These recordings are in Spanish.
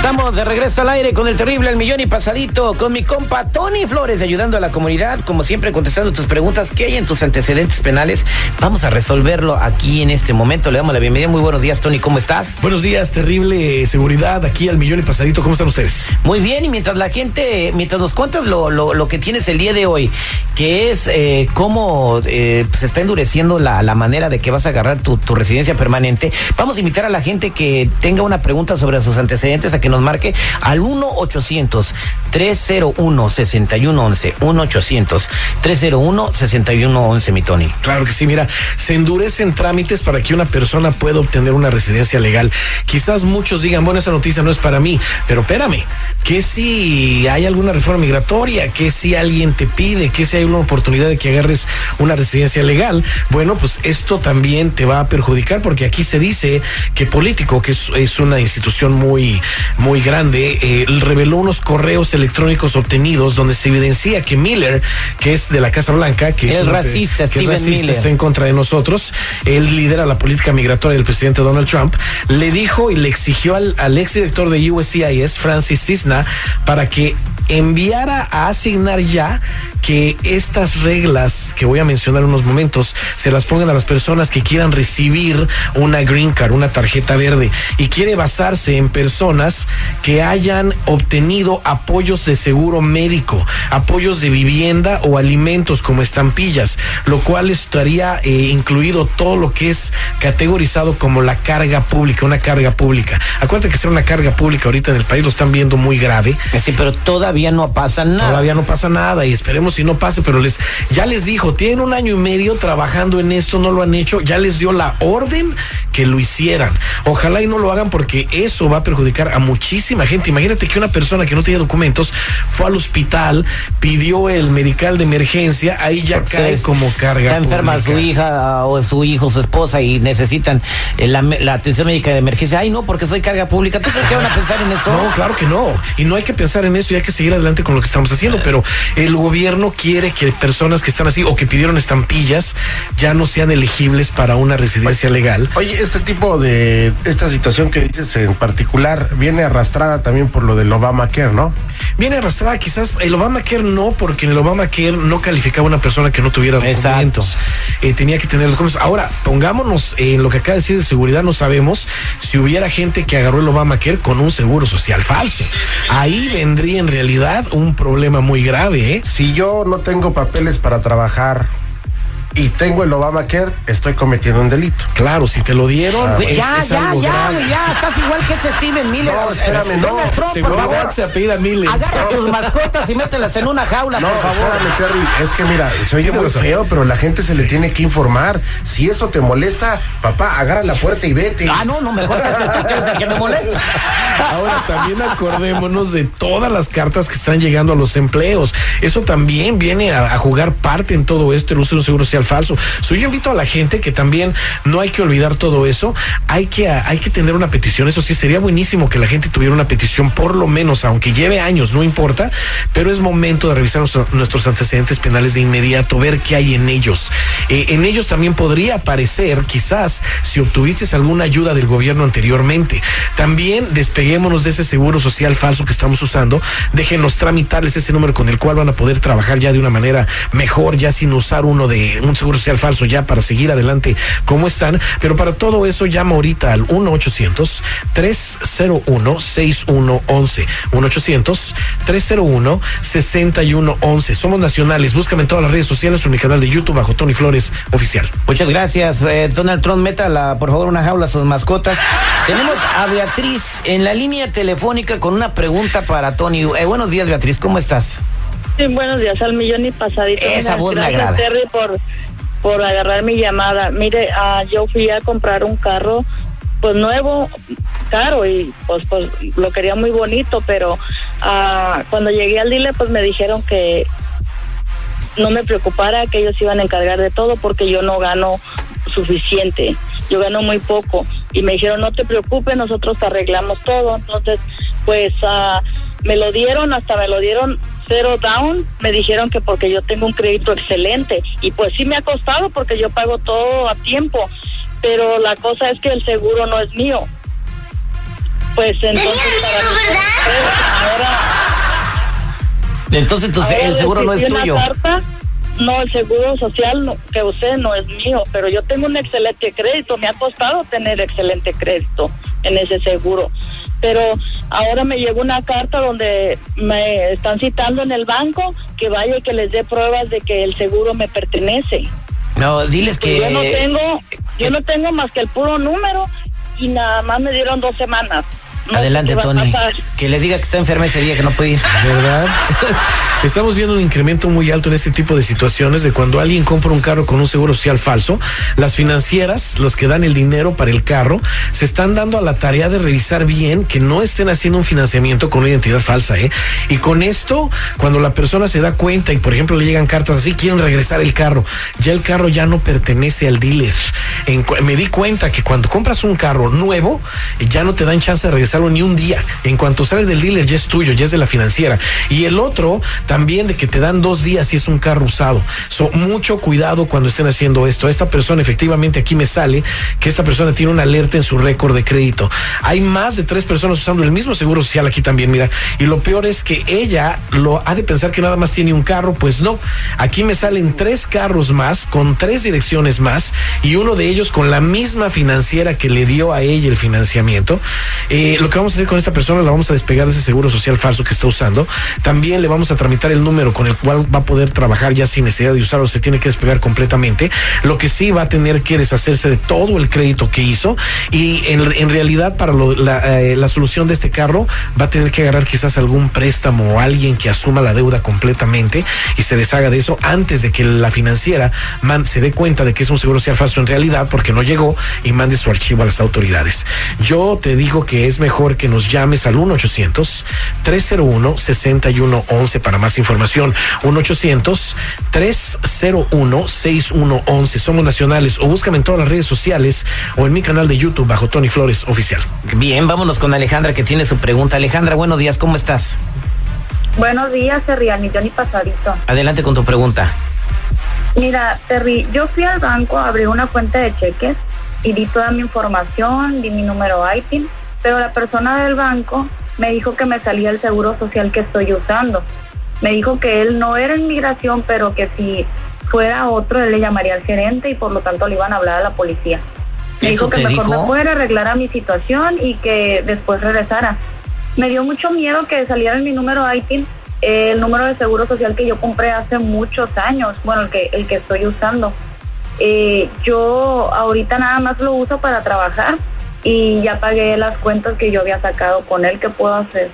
Estamos de regreso al aire con el terrible El Millón y Pasadito, con mi compa Tony Flores, ayudando a la comunidad, como siempre, contestando tus preguntas. ¿Qué hay en tus antecedentes penales? Vamos a resolverlo aquí en este momento. Le damos la bienvenida. Muy buenos días, Tony, ¿cómo estás? Buenos días, terrible seguridad aquí al Millón y Pasadito. ¿Cómo están ustedes? Muy bien, y mientras la gente, mientras nos cuentas lo, lo, lo que tienes el día de hoy, que es eh, cómo eh, se está endureciendo la, la, manera de que vas a agarrar tu, tu residencia permanente, vamos a invitar a la gente que tenga una pregunta sobre sus antecedentes a que nos marque al 1-800-301-6111. 1-800-301-6111, mi Tony. Claro que sí, mira, se endurecen trámites para que una persona pueda obtener una residencia legal. Quizás muchos digan, bueno, esa noticia no es para mí, pero espérame, que si hay alguna reforma migratoria, que si alguien te pide, que si hay una oportunidad de que agarres una residencia legal, bueno, pues esto también te va a perjudicar porque aquí se dice que político, que es, es una institución muy, muy grande, eh, reveló unos correos electrónicos obtenidos donde se evidencia que Miller, que es de la Casa Blanca, que el es racista, que es racista, Miller. está en contra de nosotros, él lidera la política migratoria del presidente Donald Trump, le dijo y le exigió al, al exdirector de USCIS, Francis Cisna, para que enviara a asignar ya que estas reglas que voy a mencionar en unos momentos se las pongan a las personas que quieran recibir una green card, una tarjeta verde. Y quiere basarse en personas que hayan obtenido apoyos de seguro médico, apoyos de vivienda o alimentos como estampillas, lo cual estaría eh, incluido todo lo que es categorizado como la carga pública, una carga pública. Acuérdate que ser una carga pública ahorita en el país lo están viendo muy grave. Sí, pero todavía no pasa nada. Todavía no pasa nada y esperemos si no pase, pero les ya les dijo, tienen un año y medio trabajando en esto, no lo han hecho, ya les dio la orden que lo hicieran. Ojalá y no lo hagan porque eso va a perjudicar a muchísima gente. Imagínate que una persona que no tenía documentos fue al hospital, pidió el medical de emergencia, ahí ya Porque cae como carga. Está enferma su hija o su hijo, su esposa y necesitan eh, la, la atención médica de emergencia. Ay, no, porque soy carga pública. ¿Tú crees que van a pensar en eso? No, claro que no. Y no hay que pensar en eso y hay que seguir adelante con lo que estamos haciendo. Pero el gobierno quiere que personas que están así o que pidieron estampillas ya no sean elegibles para una residencia legal. Oye, este tipo de, esta situación que dices en particular, viene arrastrada también por lo del Obamacare, ¿no? Viene arrastrada quizás el Obamacare no, porque en el Obamacare no calificaba una persona que no tuviera documentos. Eh, tenía que tener documentos. Ahora, pongámonos en lo que acaba de decir de seguridad, no sabemos si hubiera gente que agarró el Obamacare con un seguro social falso. Ahí vendría en realidad un problema muy grave, ¿eh? Si yo no tengo papeles para trabajar y tengo el Obamacare, estoy cometiendo un delito. Claro, si te lo dieron. Es- ya, es ya, ya, grave. ya, estás igual que ese Steven Miller. No, espérame, no. Trump, Seguridad se apellida Miller. Agarra tus mascotas y mételas en una jaula, No, por favor. espérame, es que mira, se oye muy feo, pero la gente se le tiene que informar. Si eso te molesta, papá, agarra la puerta y vete. Ah, no, no, mejor tú que el que me molesta. Ahora también acordémonos de todas las cartas que están llegando a los empleos. Eso también viene a, a jugar parte en todo esto, el uso de un seguro social falso. So, yo invito a la gente que también no hay que olvidar todo eso. Hay que, hay que tener una petición. Eso sí, sería buenísimo que la gente tuviera una petición, por lo menos, aunque lleve años, no importa, pero es momento de revisar nuestro- nuestros antecedentes penales de inmediato, ver qué hay en ellos. Eh, en ellos también podría aparecer, quizás, si obtuviste alguna ayuda del gobierno anteriormente. También despeguémonos de ese seguro social falso que estamos usando. Déjenos tramitarles ese número con el cual van a poder trabajar ya de una manera mejor, ya sin usar uno de un seguro social falso, ya para seguir adelante como están. Pero para todo eso, llama ahorita al 1-800-301-6111. 1-800-301-6111. Somos nacionales. Búscame en todas las redes sociales o en mi canal de YouTube bajo Tony Flores Oficial. Muchas gracias, eh, Donald Trump. Métala, por favor, una jaula a sus mascotas. Tenemos a Beatriz en la línea telefónica con una pregunta para Tony. Eh, buenos días, Beatriz, ¿cómo estás? Sí, buenos días al millón y pasadito. Esa voz me agrada. Terry, por, por agarrar mi llamada. Mire, ah, yo fui a comprar un carro, pues nuevo, caro, y pues, pues lo quería muy bonito, pero ah, cuando llegué al dealer, pues me dijeron que no me preocupara que ellos iban a encargar de todo porque yo no gano suficiente, yo gano muy poco y me dijeron no te preocupes, nosotros te arreglamos todo, entonces pues ah, me lo dieron, hasta me lo dieron cero down, me dijeron que porque yo tengo un crédito excelente y pues sí me ha costado porque yo pago todo a tiempo, pero la cosa es que el seguro no es mío. Pues entonces para mí, ahora Entonces Ahora el seguro no es tuyo. carta, no, el seguro social no- que usted no es mío, pero yo tengo un excelente crédito. Me ha costado tener excelente crédito en ese seguro. Pero ahora me llegó una carta donde me están citando en el banco que vaya y que les dé pruebas de que el seguro me pertenece. No, diles Que que... yo no tengo, yo no tengo más que el puro número y nada más me dieron dos semanas. No Adelante, Tony. Que les diga que está enferma ese día, que no puede ir. ¿verdad? Estamos viendo un incremento muy alto en este tipo de situaciones de cuando alguien compra un carro con un seguro social falso, las financieras, los que dan el dinero para el carro, se están dando a la tarea de revisar bien que no estén haciendo un financiamiento con una identidad falsa, ¿eh? Y con esto, cuando la persona se da cuenta y por ejemplo le llegan cartas así, quieren regresar el carro, ya el carro ya no pertenece al dealer. Me di cuenta que cuando compras un carro nuevo, ya no te dan chance de regresarlo ni un día. En cuanto sales del dealer ya es tuyo, ya es de la financiera. Y el otro también de que te dan dos días si es un carro usado. So, mucho cuidado cuando estén haciendo esto. Esta persona, efectivamente, aquí me sale que esta persona tiene una alerta en su récord de crédito. Hay más de tres personas usando el mismo seguro social aquí también, mira. Y lo peor es que ella lo ha de pensar que nada más tiene un carro, pues no. Aquí me salen tres carros más, con tres direcciones más, y uno de ellos con la misma financiera que le dio a ella el financiamiento. Eh, lo que vamos a hacer con esta persona, la vamos a despegar de ese seguro social falso que está usando. También le vamos a tramitar el número con el cual va a poder trabajar ya sin necesidad de usarlo, se tiene que despegar completamente. Lo que sí va a tener que deshacerse de todo el crédito que hizo y en, realidad para eh, la solución de este carro va a tener que agarrar quizás algún préstamo o alguien que asuma la deuda completamente y se deshaga de eso antes de que la financiera se dé cuenta de que es un seguro social falso en realidad porque no llegó y mande su archivo a las autoridades. Yo te digo que es mejor que nos llames al 1-800-301-6111 para más información. 1-800-301-6111. Somos nacionales o búscame en todas las redes sociales o en mi canal de YouTube bajo Tony Flores Oficial. Bien, vámonos con Alejandra que tiene su pregunta. Alejandra, buenos días, ¿cómo estás? Buenos días, Terry, al millón y pasadito. Adelante con tu pregunta. Mira, Terry, yo fui al banco, abrí una cuenta de cheques y di toda mi información, di mi número ITIN, pero la persona del banco me dijo que me salía el seguro social que estoy usando. Me dijo que él no era inmigración, pero que si fuera otro, él le llamaría al gerente y por lo tanto le iban a hablar a la policía. Me ¿Eso dijo que mejor dijo? me fuera, arreglara mi situación y que después regresara. Me dio mucho miedo que saliera en mi número ITIN el número de seguro social que yo compré hace muchos años, bueno, el que, el que estoy usando. Eh, yo ahorita nada más lo uso para trabajar y ya pagué las cuentas que yo había sacado con él. ¿Qué puedo hacer?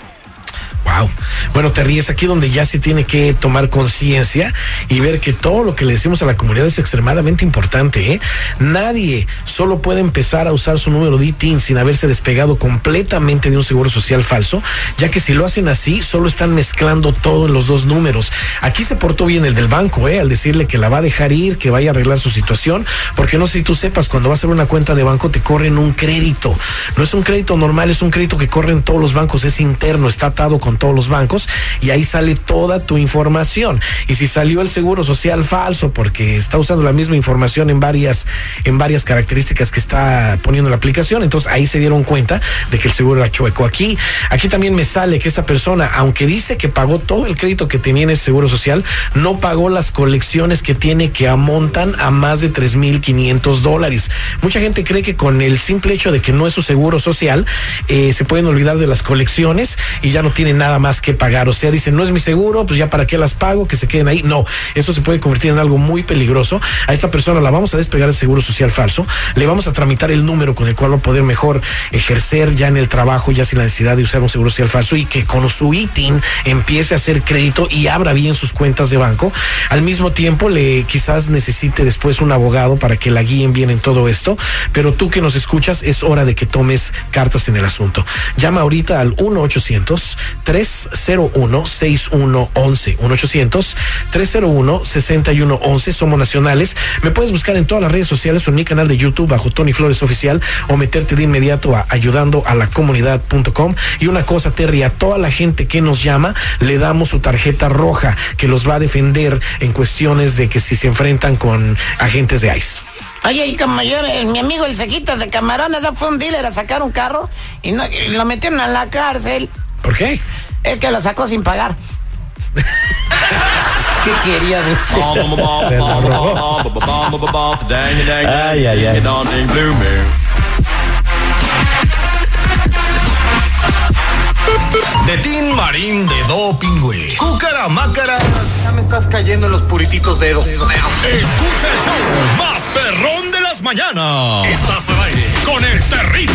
Wow. Bueno, te ríes aquí donde ya se tiene que tomar conciencia y ver que todo lo que le decimos a la comunidad es extremadamente importante. ¿eh? Nadie solo puede empezar a usar su número de ITIN sin haberse despegado completamente de un seguro social falso, ya que si lo hacen así, solo están mezclando todo en los dos números. Aquí se portó bien el del banco, ¿eh? al decirle que la va a dejar ir, que vaya a arreglar su situación, porque no sé si tú sepas, cuando vas a abrir una cuenta de banco te corren un crédito. No es un crédito normal, es un crédito que corre en todos los bancos, es interno, está atado con todos los bancos y ahí sale toda tu información. Y si salió el seguro social falso porque está usando la misma información en varias en varias características que está poniendo la aplicación, entonces ahí se dieron cuenta de que el seguro era chueco. Aquí aquí también me sale que esta persona, aunque dice que pagó todo el crédito que tenía en ese seguro social, no pagó las colecciones que tiene que amontan a más de 3.500 dólares. Mucha gente cree que con el simple hecho de que no es su seguro social, eh, se pueden olvidar de las colecciones y ya no tienen nada más que pagar. O sea, dicen, no es mi seguro, pues ya para qué las pago, que se queden ahí. No, eso se puede convertir en algo muy peligroso. A esta persona la vamos a despegar el seguro social falso, le vamos a tramitar el número con el cual va a poder mejor ejercer ya en el trabajo, ya sin la necesidad de usar un seguro social falso y que con su ITIN empiece a hacer crédito y abra bien sus cuentas de banco. Al mismo tiempo, le quizás necesite después un abogado para que la guíen bien en todo esto, pero tú que nos escuchas, es hora de que tomes cartas en el asunto. Llama ahorita al 1 800 301 301-6111. 1-800-301-6111. Somos nacionales. Me puedes buscar en todas las redes sociales o en mi canal de YouTube bajo Tony Flores Oficial o meterte de inmediato a ayudando a la comunidad.com. Y una cosa, Terry, a toda la gente que nos llama, le damos su tarjeta roja que los va a defender en cuestiones de que si se enfrentan con agentes de ICE. Oye, y como yo, eh, mi amigo el Cequitas de Camarones fue un dealer a sacar un carro y, no, y lo metieron a la cárcel. ¿Por qué? Es que lo sacó sin pagar. ¿Qué quería decir? Ay, ay, ay. De Tin Marín de Dopingüe. Cúcara Mácara. Ya me estás cayendo en los purititos dedos. Escucha el show más perrón de las mañanas. Estás al aire con el terrible.